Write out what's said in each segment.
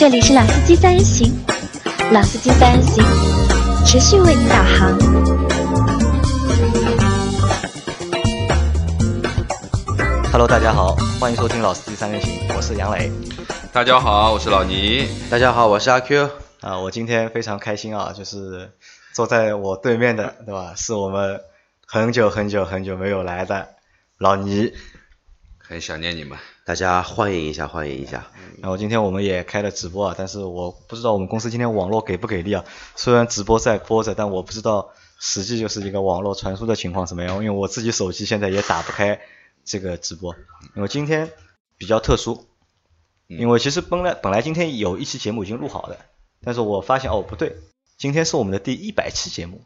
这里是老司机三人行，老司机三人行，持续为您导航。Hello，大家好，欢迎收听老司机三人行，我是杨磊。大家好，我是老倪。大家好，我是阿 Q。啊，我今天非常开心啊，就是坐在我对面的，对吧？是我们很久很久很久没有来的老倪。很想念你们，大家欢迎一下，欢迎一下。然后今天我们也开了直播啊，但是我不知道我们公司今天网络给不给力啊。虽然直播在播着，但我不知道实际就是一个网络传输的情况怎么样，因为我自己手机现在也打不开这个直播。因为今天比较特殊，因为其实本来本来今天有一期节目已经录好的，但是我发现哦不对，今天是我们的第一百期节目，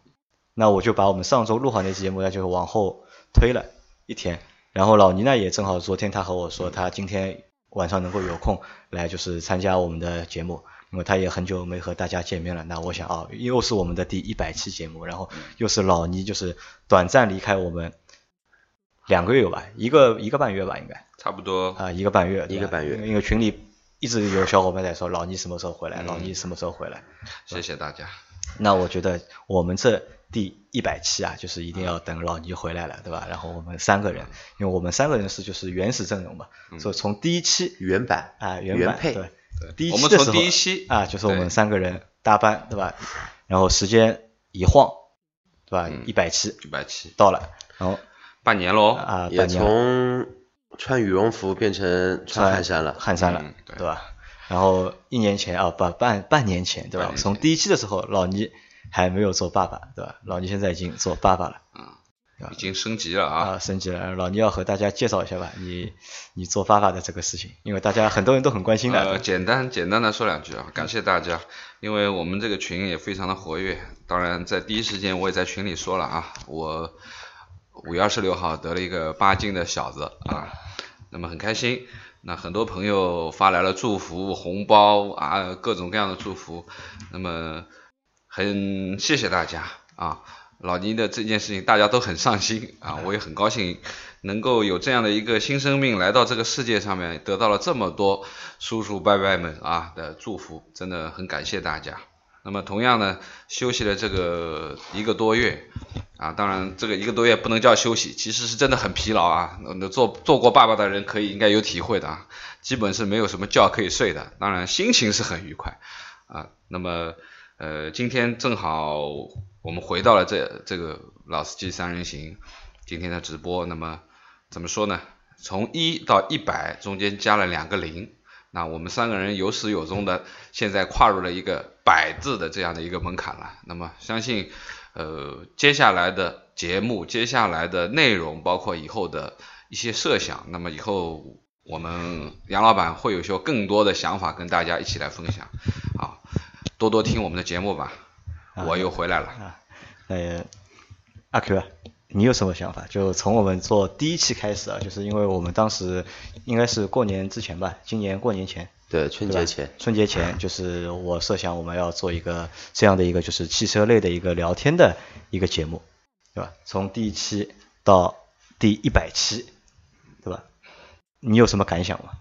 那我就把我们上周录好那期节目呢，就往后推了一天。然后老倪呢也正好昨天他和我说他今天晚上能够有空来就是参加我们的节目，因为他也很久没和大家见面了。那我想啊，又是我们的第一百期节目，然后又是老倪就是短暂离开我们两个月吧，一个一个半月吧应该差不多啊一个半月，一个半月因为因为群里一直有小伙伴在说老倪什么时候回来，老倪什么时候回来。谢谢大家。那我觉得我们这第一百期啊，就是一定要等老倪回来了，对吧？然后我们三个人，因为我们三个人是就是原始阵容嘛，所以从第一期原版啊原版原配对，第一我们从期的时候第一期啊，就是我们三个人搭班，对吧？然后时间一晃，对吧？嗯一百期一百期，到了，然后半年喽。也啊半年了从穿羽绒服变成穿汗衫了。汗衫了嗯，对对吧？然后一年前啊，不半半年前，对吧？从第一期的时候，老倪还没有做爸爸，对吧？老倪现在已经做爸爸了。嗯已经升级了啊！啊，升级了。老倪要和大家介绍一下吧，你你做爸爸的这个事情，因为大家很多人都很关心的。呃，简单简单的说两句啊，感谢大家，因为我们这个群也非常的活跃。当然，在第一时间我也在群里说了啊，我五月二十六号得了一个八斤的小子啊，那么很开心。那很多朋友发来了祝福、红包啊，各种各样的祝福，那么很谢谢大家啊。老倪的这件事情大家都很上心啊，我也很高兴能够有这样的一个新生命来到这个世界上面，得到了这么多叔叔伯伯们啊的祝福，真的很感谢大家。那么同样呢，休息了这个一个多月啊，当然这个一个多月不能叫休息，其实是真的很疲劳啊。那做做过爸爸的人可以应该有体会的啊，基本是没有什么觉可以睡的，当然心情是很愉快啊。那么呃，今天正好我们回到了这这个老司机三人行今天的直播，那么怎么说呢？从一到一百中间加了两个零，那我们三个人有始有终的，现在跨入了一个百字的这样的一个门槛了。那么相信，呃，接下来的节目，接下来的内容，包括以后的一些设想，那么以后我们杨老板会有些更多的想法跟大家一起来分享。好，多多听我们的节目吧。我又回来了。啊，呃，阿 Q，啊你有什么想法？就从我们做第一期开始啊，就是因为我们当时应该是过年之前吧，今年过年前，对，春节前。春节前就是我设想我们要做一个这样的一个就是汽车类的一个聊天的一个节目，对吧？从第一期到第一百期，对吧？你有什么感想吗？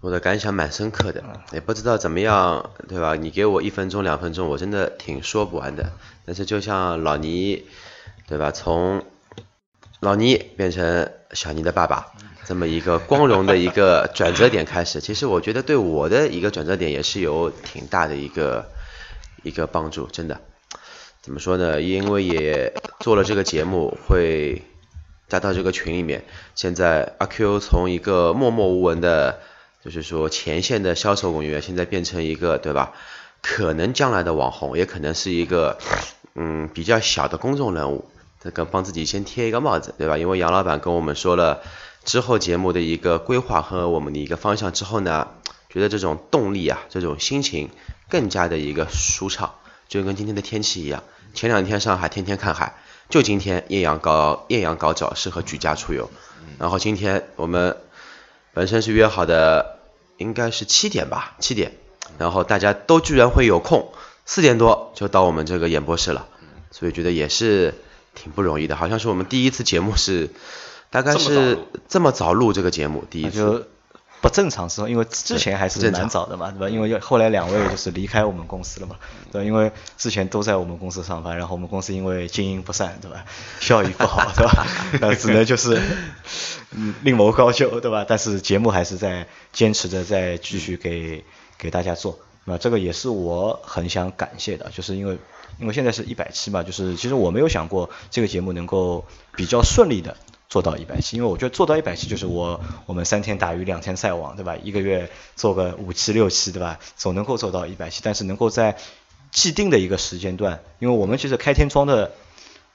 我的感想蛮深刻的，也不知道怎么样，对吧？你给我一分钟、两分钟，我真的挺说不完的。但是就像老倪，对吧？从老倪变成小倪的爸爸，这么一个光荣的一个转折点开始，其实我觉得对我的一个转折点也是有挺大的一个一个帮助，真的。怎么说呢？因为也做了这个节目，会加到这个群里面。现在阿 Q 从一个默默无闻的，就是说前线的销售人员，现在变成一个对吧？可能将来的网红，也可能是一个嗯比较小的公众人物，这个帮自己先贴一个帽子，对吧？因为杨老板跟我们说了之后节目的一个规划和我们的一个方向之后呢，觉得这种动力啊，这种心情更加的一个舒畅，就跟今天的天气一样。前两天上海天天看海，就今天艳阳高艳阳高照，适合举家出游。然后今天我们本身是约好的，应该是七点吧，七点，然后大家都居然会有空，四点多就到我们这个演播室了，所以觉得也是挺不容易的。好像是我们第一次节目是，大概是这么早录这个节目，第一次。不正常时候，因为之前还是蛮早的嘛，对吧？因为后来两位就是离开我们公司了嘛，对吧？因为之前都在我们公司上班，然后我们公司因为经营不善，对吧？效益不好，对吧？那只能就是嗯另谋高就，对吧？但是节目还是在坚持着在继续给给大家做，那这个也是我很想感谢的，就是因为因为现在是一百期嘛，就是其实我没有想过这个节目能够比较顺利的做到一百期，因为我觉得做到一百期就是我我们三天打鱼两天晒网，对吧？一个月做个五期六期，对吧？总能够做到一百期，但是能够在既定的一个时间段，因为我们其实开天窗的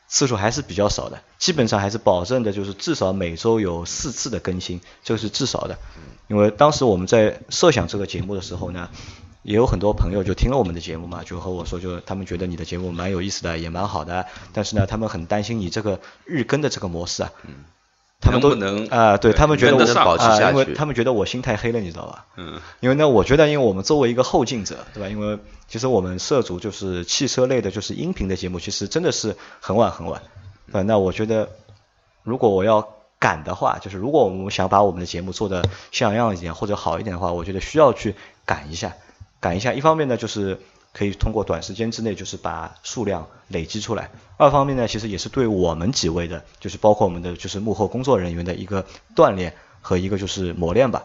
次数还是比较少的，基本上还是保证的就是至少每周有四次的更新，这个是至少的。因为当时我们在设想这个节目的时候呢，也有很多朋友就听了我们的节目嘛，就和我说，就他们觉得你的节目蛮有意思的，也蛮好的，但是呢，他们很担心你这个日更的这个模式啊。他们都能啊、对对他们觉得我跟得上保持啊下去因为他们觉得我心太黑了，你知道吧？嗯，因为呢，我觉得，因为我们作为一个后进者，对吧？因为其实我们涉足就是汽车类的，就是音频的节目，其实真的是很晚很晚。呃，那我觉得，如果我要赶的话，就是如果我们想把我们的节目做的像样一点或者好一点的话，我觉得需要去赶一下，赶一下。一方面呢，就是可以通过短时间之内就是把数量累积出来；二方面呢，其实也是对我们几位的，就是包括我们的就是幕后工作人员的一个锻炼和一个就是磨练吧。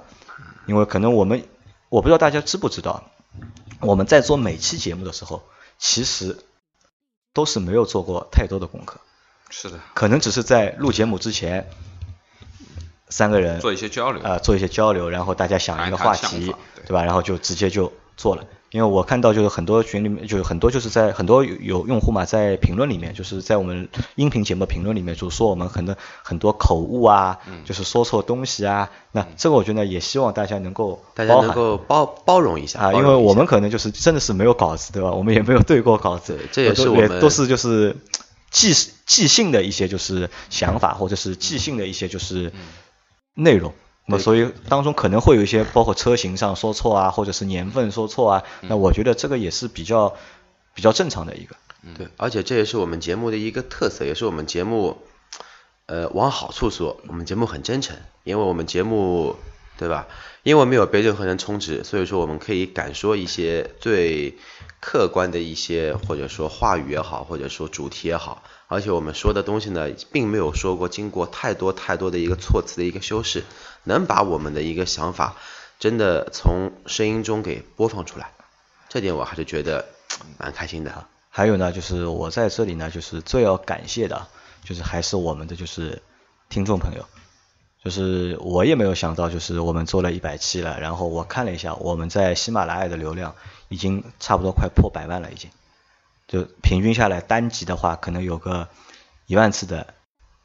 因为可能我们我不知道大家知不知道，我们在做每期节目的时候，其实都是没有做过太多的功课，是的，可能只是在录节目之前，三个人做一些交流呃，做一些交流，然后大家想一个话题对吧？然后就直接就做了。因为我看到就是很多群里面，就是很多就是在很多有有用户嘛，在评论里面，就是在我们音频节目评论里面，就说我们很多很多口误啊，嗯就是说错东西啊。那这个我觉得也希望大家能够大家能够包包容一下啊，因为我们可能就是真的是没有稿子，对吧？我们也没有对过稿子，对这也是都我们都是就是即即兴的一些就是想法，或者是即兴的一些就是内容。那么所以当中可能会有一些包括车型上说错啊，或者是年份说错啊，那我觉得这个也是比较比较正常的一个。对，而且这也是我们节目的一个特色，也是我们节目，呃，往好处说，我们节目很真诚，因为我们节目，对吧？因为没有被任何人充值，所以说我们可以敢说一些最客观的一些，或者说话语也好，或者说主题也好，而且我们说的东西呢，并没有说过经过太多太多的一个措辞的一个修饰，能把我们的一个想法真的从声音中给播放出来，这点我还是觉得蛮开心的。还有呢，就是我在这里呢，就是最要感谢的，就是还是我们的就是听众朋友，就是我也没有想到，就是我们做了一百期了，然后我看了一下，我们在喜马拉雅的流量已经差不多快破百万了，已经，就平均下来单集的话，可能有个一万次的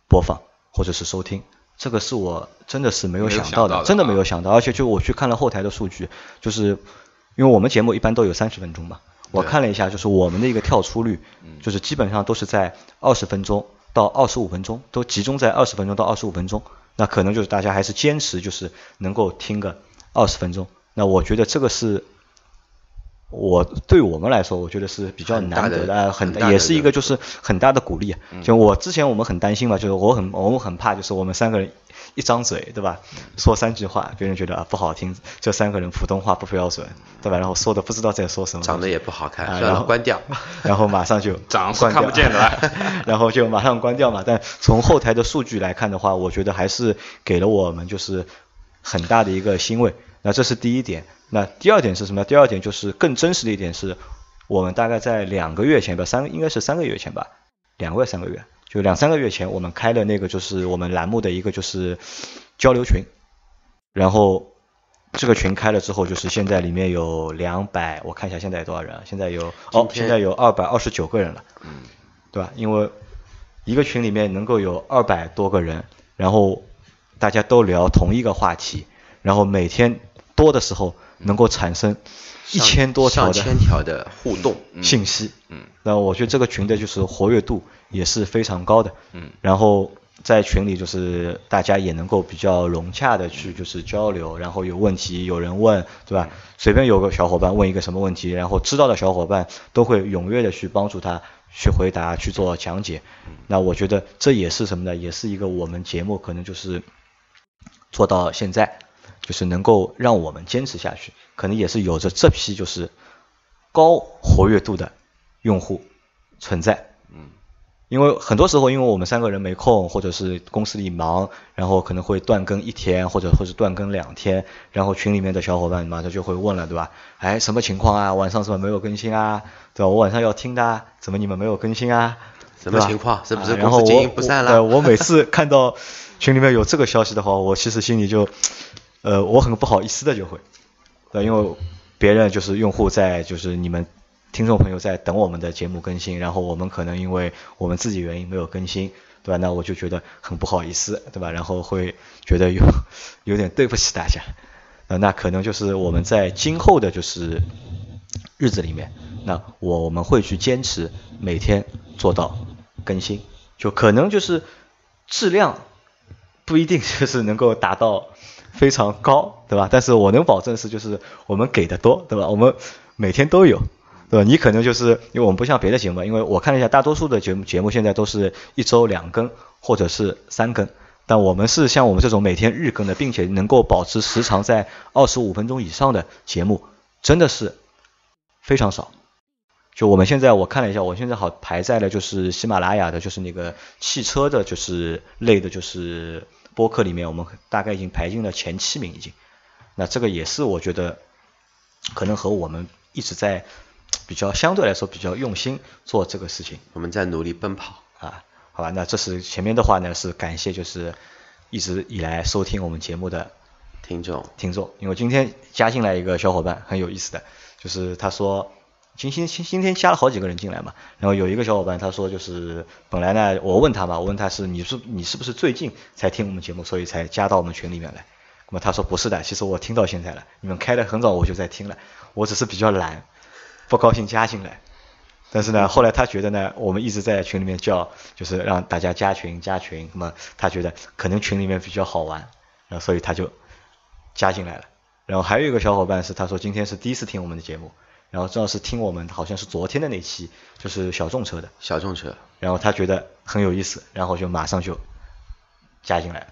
播放或者是收听，这个是我真的是没有想到的，到的真的没啊有想到，而且就我去看了后台的数据，就是因为我们节目一般都有三十分钟嘛，我看了一下，就是我们的一个跳出率，就是基本上都是在二十分钟到二十五分钟，都集中在二十分钟到二十五分钟。那可能就是大家还是坚持就是能够听个二十分钟。那我觉得这个是。我对我们来说，我觉得是比较难得的，呃很也是一一个个就是很大的鼓励。啊就我之前我们很担心嘛，就是我很我们很怕，就是我们三个人一张嘴，对吧？说三句话，别人觉得啊不好听，这三个人普通话不标准，对吧？然后说的不知道在说什么，长得也不好看，啊然后，关掉。然后马上就 长是看不见的 然后就马上关掉嘛。但从后台的数据来看的话，我觉得还是给了我们就是很大的一个欣慰。那这是第一点。那第二点是什么？第二点就是更真实的一点是，我们大概在两个月前吧，三应该是三个月前吧，两个月三个月，就两三个月前，我们开了那个就是我们栏目的一个就是交流群，然后这个群开了之后，就是现在里面有两百，我看一下现在有多少人啊？现在有哦，现在有二百二十九个人了，嗯，对吧？因为一个群里面能够有二百多个人，然后大家都聊同一个话题，然后每天多的时候能够产生一上千多条的上千条的互动，信息，嗯，那我觉得这个群的就是活跃度也是非常高的，嗯，然后在群里就是大家也能够比较融洽的去就是交流，然后有问题有人问，对吧？随便有个小伙伴问一个什么问题，然后知道的小伙伴都会踊跃的去帮助他去回答去做讲解，那我觉得这也是什么呢？也是一个我们节目可能就是做到现在，就是能够让我们坚持下去，可能也是有着这批就是高活跃度的用户存在。嗯，因为很多时候，因为我们三个人没空，或者是公司里忙，然后可能会断更一天，或者或者断更两天，然后群里面的小伙伴马上就会问了，对吧？哎，什么情况啊？晚上怎么没有更新啊？对吧？我晚上要听的啊，怎么你们没有更新啊？什么情况？是不是啊然后我公司经营不善了？对我每次看到群里面有这个消息的话，我其实心里就，呃，我很不好意思的就会，对，因为别人就是用户在，就是你们听众朋友在等我们的节目更新，然后我们可能因为我们自己原因没有更新，对吧？那我就觉得很不好意思，对吧？然后会觉得有有点对不起大家，呃，那可能就是我们在今后的就是日子里面，那我我们会去坚持每天做到更新，就可能就是质量不一定就是能够达到非常高，对吧？但是我能保证是就是我们给的多，对吧？我们每天都有，对吧？你可能就是因为我们不像别的节目，因为我看了一下，大多数的节目节目现在都是一周两更或者是三更。但我们是像我们这种每天日更的，并且能够保持时长在二十五分钟以上的节目，真的是非常少。就我们现在我看了一下，我现在好排在了就是喜马拉雅的，就是那个汽车的，就是类的，就是播客里面，我们大概已经排进了前七名已经。那这个也是我觉得可能和我们一直在比较相对来说比较用心做这个事情我们在努力奔跑。啊，好吧？那这是前面的话呢，是感谢就是一直以来收听我们节目的听众，听众，因为今天加进来一个小伙伴很有意思的，就是他说今今今今天加了好几个人进来嘛，然后有一个小伙伴他说就是本来呢我问他嘛，我问他是你是你是不是最近才听我们节目，所以才加到我们群里面来，那么他说不是的，其实我听到现在了，你们开的很早我就在听了，我只是比较懒，不高兴加进来。但是呢，后来他觉得呢，我们一直在群里面叫，就是让大家加群加群，那么他觉得可能群里面比较好玩，然后所以他就加进来了。然后还有一个小伙伴是他说今天是第一次听我们的节目，然后正好是听我们好像是昨天的那期，就是小众车的，小众车，然后他觉得很有意思，然后就马上就加进来了。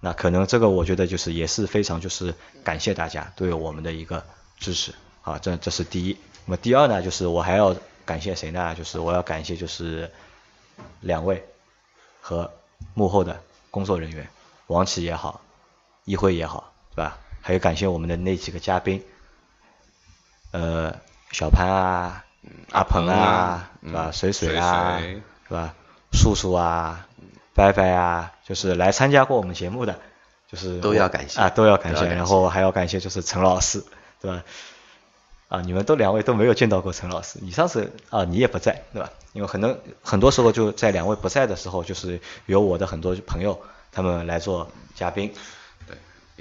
那可能这个我觉得就是也是非常就是感谢大家对我们的一个支持啊，这这是第一。那么第二呢，就是我还要感谢谁呢？就是我要感谢就是两位和幕后的工作人员，王琦也好，一辉也好，对吧？还有感谢我们的那几个嘉宾，呃，小潘啊，阿鹏啊，嗯是吧？水水啊，水是吧？叔叔啊，拜拜啊，就是来参加过我们节目的，就是都要感谢啊，都要感谢，然后还要感谢就是陈老师，对吧？啊，你们都两位都没有见到过陈老师，你上次啊你也不在，对吧？因为很多很多时候就在两位不在的时候，就是有我的很多朋友他们来做嘉宾，对，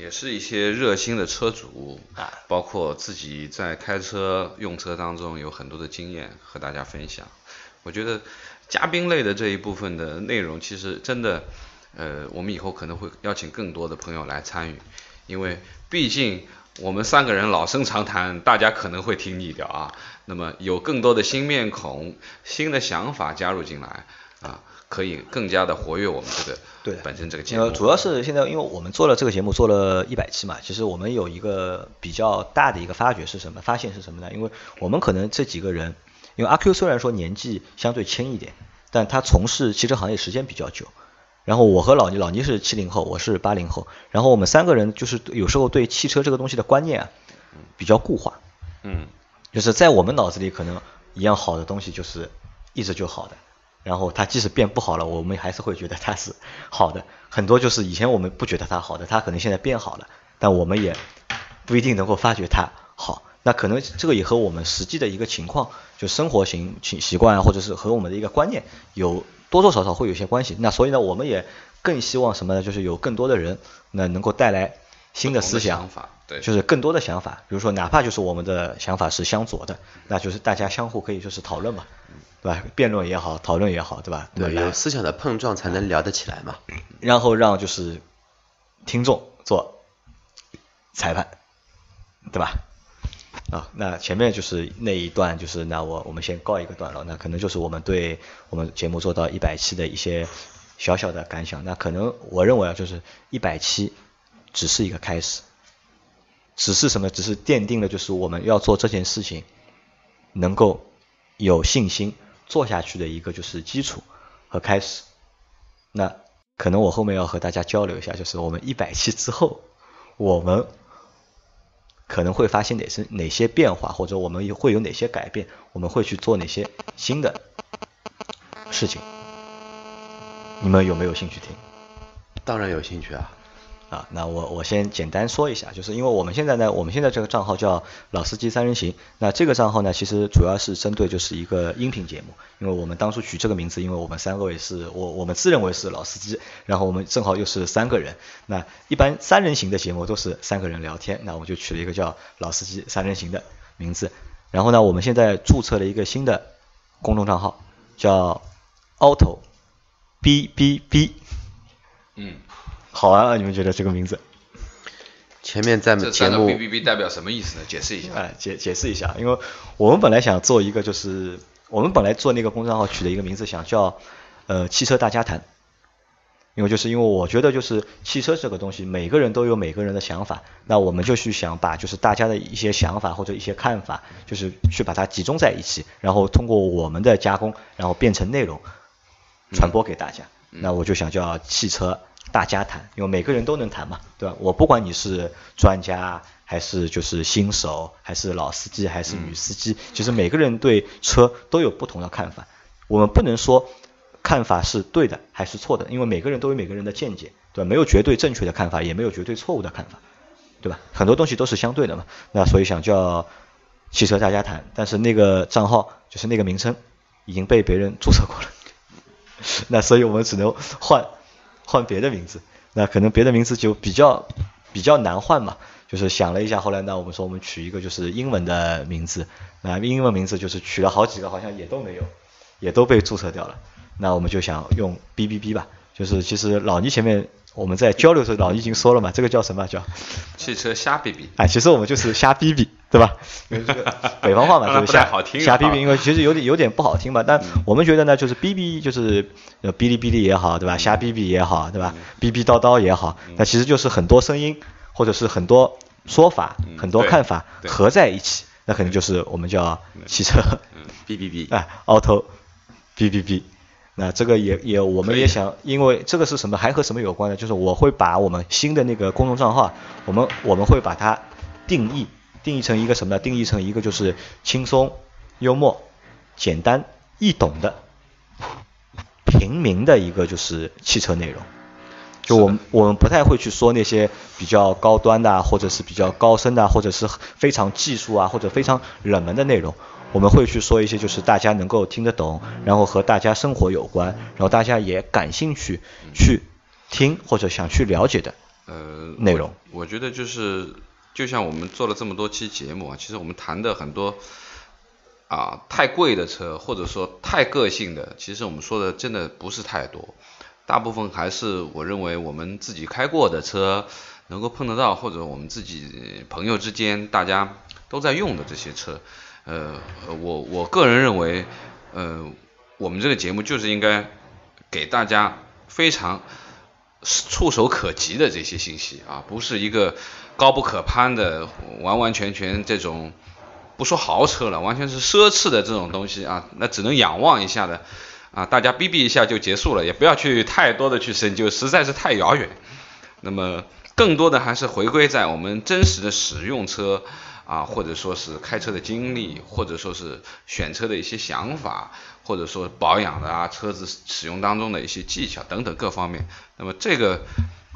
也是一些热心的车主啊，包括自己在开车用车当中有很多的经验和大家分享。我觉得嘉宾类的这一部分的内容，其实真的，呃，我们以后可能会邀请更多的朋友来参与，因为毕竟我们三个人老生常谈，大家可能会听腻掉啊。那么有更多的新面孔、新的想法加入进来啊，可以更加的活跃我们这个对本身这个节目。呃，主要是现在因为我们做了这个节目做了一百期嘛，其实我们有一个比较大的一个发掘是什么？发现是什么呢？因为我们可能这几个人，因为阿 Q 虽然说年纪相对轻一点，但他从事汽车行业时间比较久。然后我和老倪，老倪是七零后，我是八零后，然后我们三个人就是有时候对汽车这个东西的观念啊比较固化，嗯，就是在我们脑子里可能一样好的东西就是一直就好的，然后它即使变不好了，我们还是会觉得它是好的。很多就是以前我们不觉得它好的，它可能现在变好了，但我们也不一定能够发觉它好。那可能这个也和我们实际的一个情况，就生活型习习惯啊，或者是和我们的一个观念有多多少少会有些关系。那所以呢，我们也更希望什么呢？就是有更多的人那能够带来新的思想想法，对，就是更多的想法，比如说哪怕就是我们的想法是相左的，那就是大家相互可以就是讨论嘛，对吧？辩论也好，讨论也好，对吧？对，有思想的碰撞才能聊得起来嘛。然后让就是听众做裁判，对吧？啊，那前面就是那一段，就是那我我们先告一个段落，那可能就是我们对我们节目做到一百期的一些小小的感想。那可能我认为啊，就是一百期只是一个开始，只是什么？只是奠定了就是我们要做这件事情能够有信心做下去的一个就是基础和开始。那可能我后面要和大家交流一下，就是我们一百期之后，我们可能会发现哪些哪些变化，或者我们会有哪些改变，我们会去做哪些新的事情。你们有没有兴趣听？当然有兴趣啊。啊，那我我先简单说一下，就是因为我们现在呢，我们现在这个账号叫老司机三人行，那这个账号呢，其实主要是针对就是一个音频节目，因为我们当初取这个名字，因为我们三位是我我们自认为是老司机，然后我们正好又是三个人，那一般三人行的节目都是三个人聊天，那我就取了一个叫老司机三人行的名字，然后呢，我们现在注册了一个新的公众账号，叫 Auto B B B，嗯。好啊，你们觉得这个名字？前面在节目 B B B 代表什么意思呢？解释一下。哎，解解释一下，因为我们本来想做一个，就是我们本来做那个公众号取的一个名字，想叫呃汽车大家谈。因为就是因为我觉得就是汽车这个东西，每个人都有每个人的想法，那我们就去想把就是大家的一些想法或者一些看法，就是去把它集中在一起，然后通过我们的加工，然后变成内容传播给大家。那我就想叫汽车。大家谈，因为每个人都能谈嘛，对吧？我不管你是专家还是就是新手，还是老司机还是女司机，其实每个人对车都有不同的看法。我们不能说看法是对的还是错的，因为每个人都有每个人的见解，对吧？没有绝对正确的看法，也没有绝对错误的看法，对吧？很多东西都是相对的嘛。那所以想叫汽车大家谈，但是那个账号就是那个名称已经被别人注册过了，那所以我们只能换。换别的名字，那可能别的名字就比较比较难换嘛。就是想了一下，后来呢，我们说我们取一个就是英文的名字，啊英文名字就是取了好几个，好像也都没有，也都被注册掉了。那我们就想用 B B B 吧，就是其实老倪前面。我们在交流的时候，老已经说了嘛，这个叫什么叫汽车瞎逼逼？哎，其实我们就是瞎逼逼，对吧？因为这个北方话嘛，就是瞎瞎逼逼。因为其实有点有点不好听吧，但我们觉得呢，就是逼逼，就是哔哩哔哩也好，对吧？瞎逼逼也好，对吧？逼逼叨叨也好，那其实就是很多声音或者是很多说法、很多看法合在一起，那可能就是我们叫汽车哔哔哔，哎，auto 哔哔哔。那这个也也，我们也想，因为这个是什么，还和什么有关呢？就是我会把我们新的那个公众账号，我们我们会把它定义定义成一个什么呢？定义成一个就是轻松、幽默、简单、易懂的平民的一个就是汽车内容。就我们我们不太会去说那些比较高端的，或者是比较高深的，或者是非常技术啊，或者非常冷门的内容。我们会去说一些就是大家能够听得懂，然后和大家生活有关，然后大家也感兴趣去听或者想去了解的呃内容。我觉得就是就像我们做了这么多期节目啊，其实我们谈的很多啊太贵的车或者说太个性的，其实我们说的真的不是太多，大部分还是我认为我们自己开过的车能够碰得到，或者我们自己朋友之间大家都在用的这些车。呃，我我个人认为，呃，我们这个节目就是应该给大家非常触手可及的这些信息啊，不是一个高不可攀的、完完全全这种不说豪车了，完全是奢侈的这种东西啊，那只能仰望一下的啊，大家逼逼一下就结束了，也不要去太多的去深究，实在是太遥远。那么，更多的还是回归在我们真实的使用车。啊，或者说是开车的经历，或者说是选车的一些想法，或者说保养的啊，车子使用当中的一些技巧等等各方面。那么这个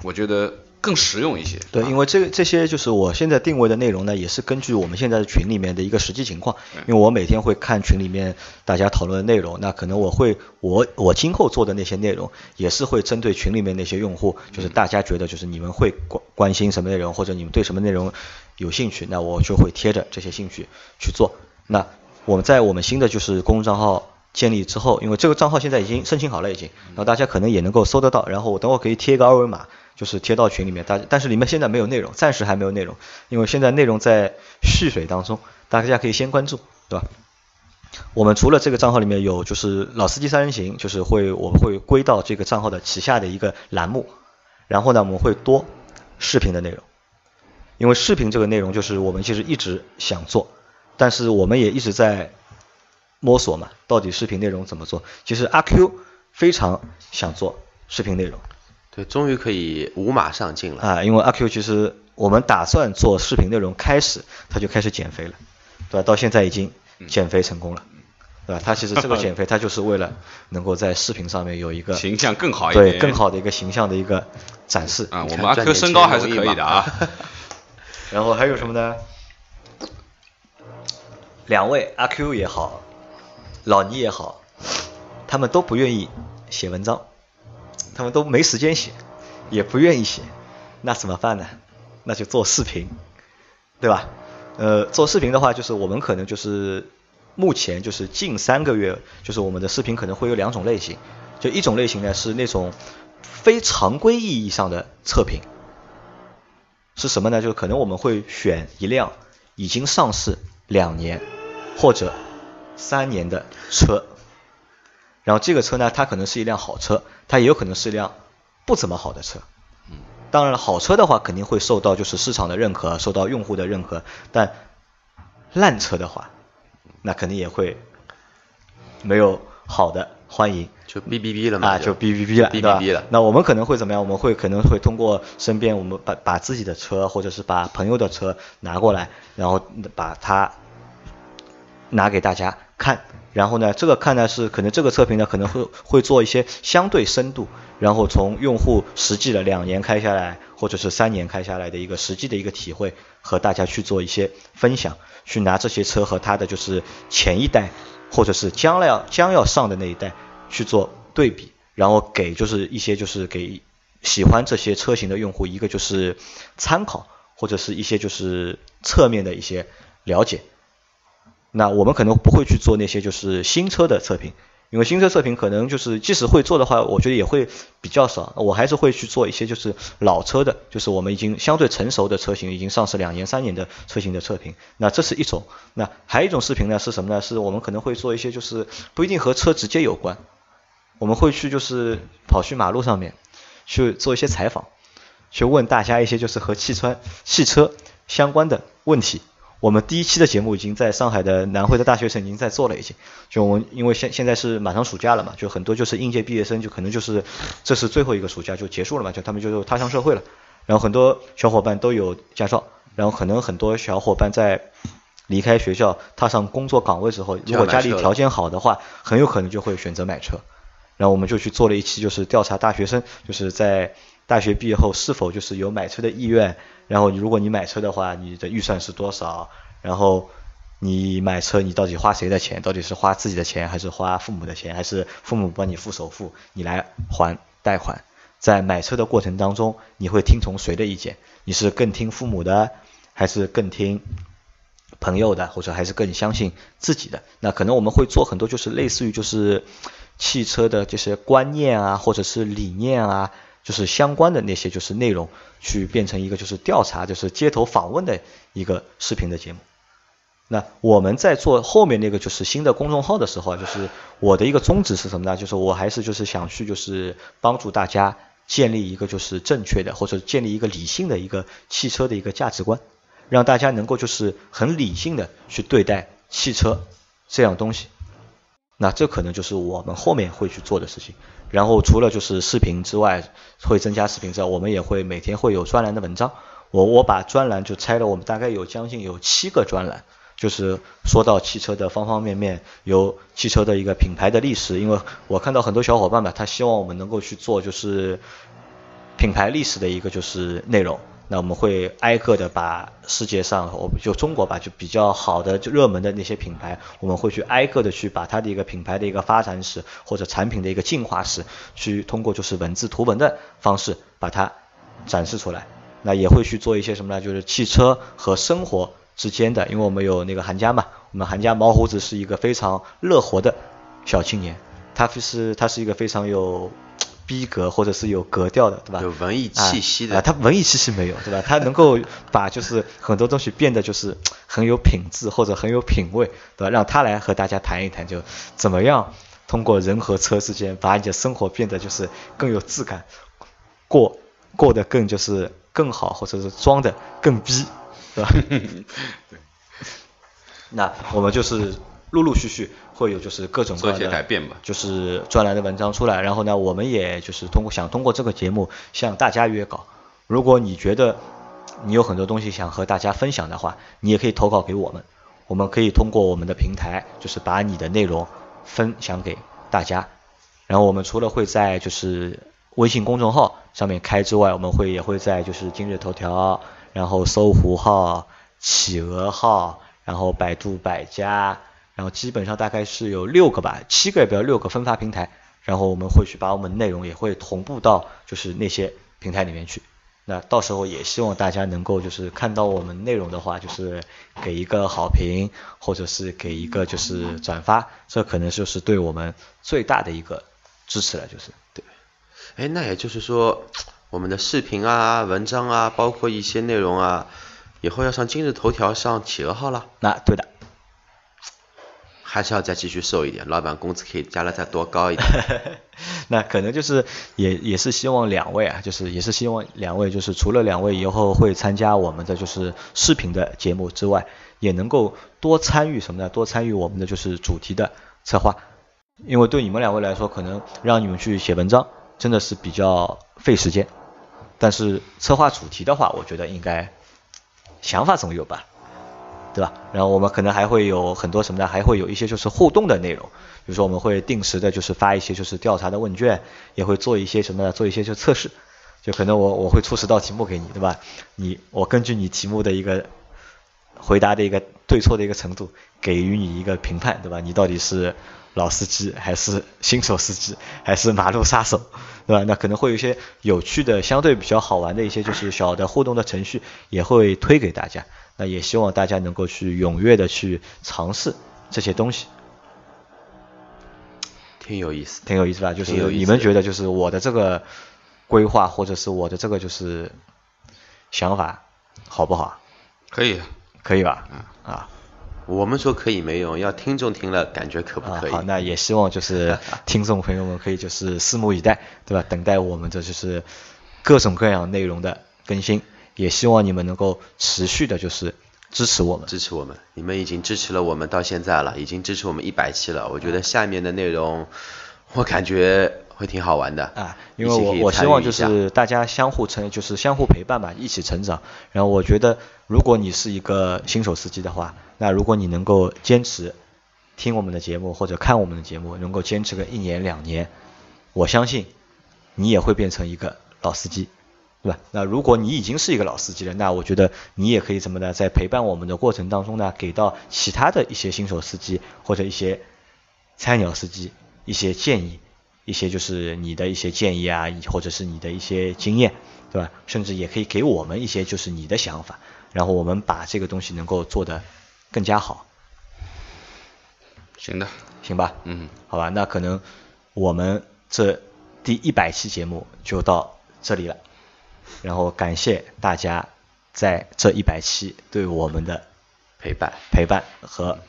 我觉得更实用一些。对，因为这个这些就是我现在定位的内容呢，也是根据我们现在的群里面的一个实际情况。因为我每天会看群里面大家讨论的内容，那可能我会我我今后做的那些内容，也是会针对群里面那些用户，就是大家觉得就是你们会关关心什么内容，或者你们对什么内容。有兴趣，那我就会贴着这些兴趣去做。那我们在我们新的就是公众账号建立之后，因为这个账号现在已经申请好了，已经，然后大家可能也能够搜得到。然后我等会可以贴一个二维码，就是贴到群里面。大但是里面现在没有内容，暂时还没有内容，因为现在内容在蓄水当中，大家可以先关注，对吧？我们除了这个账号里面有就是老司机三人行，就是会我们会归到这个账号的旗下的一个栏目，然后呢我们会多视频的内容。因为视频这个内容就是我们其实一直想做，但是我们也一直在摸索嘛，到底视频内容怎么做？其实阿 Q 非常想做视频内容对，终于可以五马上进了。啊，因为阿 Q 其实我们打算做视频内容开始，他就开始减肥了，对吧？到现在已经减肥成功了，对吧？他其实这个 减肥，他就是为了能够在视频上面有一个 形象更好一点对点，更好的一个形象的一个展示。啊。我们阿 Q 身高还是可以的啊。然后还有什么呢？两位阿 Q 也好，老倪也好，他们都不愿意写文章，他们都没时间写，也不愿意写，那怎么办呢？那就做视频，对吧？呃，做视频的话，就是我们可能就是目前就是近三个月，就是我们的视频可能会有两种类型，就一种类型呢是那种非常规意义上的测评，是什么呢？就是可能我们会选一辆已经上市两年或者三年的车，然后这个车呢，它可能是一辆好车，它也有可能是一辆不怎么好的车。当然了，好车的话肯定会受到就是市场的认可，受到用户的认可，但烂车的话，那肯定也会没有好的欢迎。就哔哔哔了嘛，啊，就哔哔哔了，哔对吧哔哔了。那我们可能会怎么样？我们会可能会通过身边，我们把把自己的车，或者是把朋友的车拿过来，然后把它拿给大家看。然后呢，这个看呢是可能这个测评呢可能会会做一些相对深度，然后从用户实际的两年开下来，或者是三年开下来的一个实际的一个体会，和大家去做一些分享，去拿这些车和它的就是前一代，或者是将来要将要上的那一代去做对比，然后给就是一些就是给喜欢这些车型的用户一个就是参考，或者是一些就是侧面的一些了解。那我们可能不会去做那些就是新车的测评，因为新车测评可能就是即使会做的话，我觉得也会比较少。我还是会去做一些就是老车的，就是我们已经相对成熟的车型，已经上市两年、三年的车型的测评。那这是一种。那还有一种视频呢是什么呢？是我们可能会做一些就是不一定和车直接有关，我们会去就是跑去马路上面去做一些采访，去问大家一些就是和汽车汽车相关的问题。我们第一期的节目已经在上海的南汇的大学城已经在做了，已经。就我们因为现现在是马上暑假了嘛，就很多就是应届毕业生，就可能就是这是最后一个暑假就结束了嘛，就他们就踏上社会了。然后很多小伙伴都有驾照，然后可能很多小伙伴在离开学校踏上工作岗位之后，如果家里条件好的话，很有可能就会选择买车。然后我们就去做了一期，就是调查大学生，就是在大学毕业后是否就是有买车的意愿。然后如果你买车的话，你的预算是多少？然后你买车你到底花谁的钱？到底是花自己的钱，还是花父母的钱，还是父母帮你付首付，你来还贷款？在买车的过程当中，你会听从谁的意见？你是更听父母的，还是更听朋友的，或者还是更相信自己的？那可能我们会做很多，就是类似于就是汽车的这些观念啊，或者是理念啊，就是相关的那些就是内容，去变成一个就是调查，就是街头访问的一个视频的节目。那我们在做后面那个就是新的公众号的时候，就是我的一个宗旨是什么呢？就是我还是就是想去就是帮助大家建立一个就是正确的或者建立一个理性的一个汽车的一个价值观，让大家能够就是很理性的去对待汽车这样东西。那这可能就是我们后面会去做的事情。然后除了就是视频之外，会增加视频之外，我们也会每天会有专栏的文章。我我把专栏就拆了，我们大概有将近有七个专栏。就是说到汽车的方方面面，有汽车的一个品牌的历史，因为我看到很多小伙伴吧，他希望我们能够去做就是品牌历史的一个就是内容。那我们会挨个的把世界上，我们就中国吧，就比较好的就热门的那些品牌，我们会去挨个的去把它的一个品牌的一个发展史或者产品的一个进化史，去通过就是文字图文的方式把它展示出来。那也会去做一些什么呢？就是汽车和生活。之间的，因为我们有那个韩家嘛，我们韩家毛胡子是一个非常乐活的小青年，他是他是一个非常有逼格或者是有格调的，对吧？有文艺气息的。啊，他文艺气息没有，对吧？他能够把就是很多东西变得就是很有品质或者很有品味，对吧？让他来和大家谈一谈，就怎么样通过人和车之间把你的生活变得就是更有质感，过过得更就是更好，或者是装的更逼，对吧？对。那我们就是陆陆续续会有就是各种各样的改变吧。就是专栏的文章出来，然后呢，我们也就是通过想通过这个节目向大家约稿。如果你觉得你有很多东西想和大家分享的话，你也可以投稿给我们，我们可以通过我们的平台，就是把你的内容分享给大家。然后我们除了会在就是微信公众号上面开之外，我们会也会在就是今日头条，然后搜狐号、企鹅号，然后百度百家，然后基本上大概是有六个吧，七个也不要六个分发平台，然后我们会去把我们内容也会同步到就是那些平台里面去。那到时候也希望大家能够就是看到我们内容的话，就是给一个好评，或者是给一个就是转发，这可能就是对我们最大的一个支持了，就是对。哎，那也就是说，我们的视频啊、文章啊，包括一些内容啊，以后要上今日头条、上企鹅号了，那对的，还是要再继续瘦一点，老板工资可以加了再多高一点。那可能就是也也是希望两位啊，就是也是希望两位就是除了两位以后会参加我们的就是视频的节目之外，也能够多参与什么呢？多参与我们的就是主题的策划，因为对你们两位来说，可能让你们去写文章真的是比较费时间，但是策划主题的话，我觉得应该想法总有吧。对吧？然后我们可能还会有很多什么呢？还会有一些就是互动的内容，比如说我们会定时的就是发一些就是调查的问卷，也会做一些什么呢？做一些就测试，就可能我我会出十道题目给你，对吧？你我根据你题目的一个回答的一个对错的一个程度，给予你一个评判，对吧？你到底是老司机还是新手司机，还是马路杀手，对吧？那可能会有一些有趣的、相对比较好玩的一些就是小的互动的程序，也会推给大家。那也希望大家能够去踊跃的去尝试这些东西，挺有意思，挺有意思吧？就是有你们觉得就是我的这个规划或者是我的这个就是想法好不好？可以，可以吧？嗯啊我们说可以没用，要听众听了感觉可不可以？啊好，那也希望就是 听众朋友们可以就是拭目以待，对吧？等待我们的就是各种各样内容的更新，也希望你们能够持续的就是支持我们。支持我们，你们已经支持了我们到现在了，已经支持我们一百期了。我觉得下面的内容，我感觉会挺好玩的啊，因为我我希望就是大家相互成，就是相互陪伴吧，一起成长。然后我觉得，如果你是一个新手司机的话，那如果你能够坚持听我们的节目或者看我们的节目，能够坚持个一年两年，我相信你也会变成一个老司机，对吧？那如果你已经是一个老司机了，那我觉得你也可以怎么呢？在陪伴我们的过程当中呢，给到其他的一些新手司机或者一些菜鸟司机一些建议，一些就是你的一些建议啊，或者是你的一些经验，对吧？甚至也可以给我们一些就是你的想法，然后我们把这个东西能够做得更加好，行的，行吧？嗯，好吧，那可能我们这第一百期节目就到这里了，然后感谢大家在这一百期对我们的陪伴。陪伴和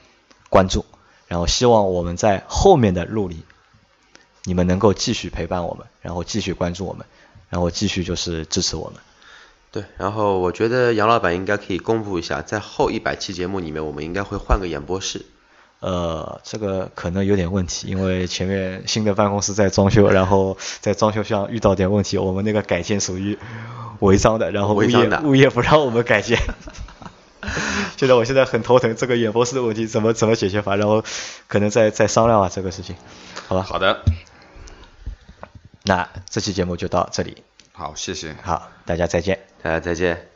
关注，然后希望我们在后面的路里，你们能够继续陪伴我们，然后继续关注我们，然后继续就是支持我们。对，然后我觉得杨老板应该可以公布一下，在后一百期节目里面，我们应该会换个演播室。呃，这个可能有点问题，因为前面新的办公室在装修，然后在装修上遇到点问题，我们那个改建属于违章的，然后物业的物业不让我们改建。现在我现在很头疼，这个演播室的问题怎么怎么解决法，然后可能再再商量啊这个事情，好吧？好的，那这期节目就到这里，好，谢谢。好，大家再见。大家再见。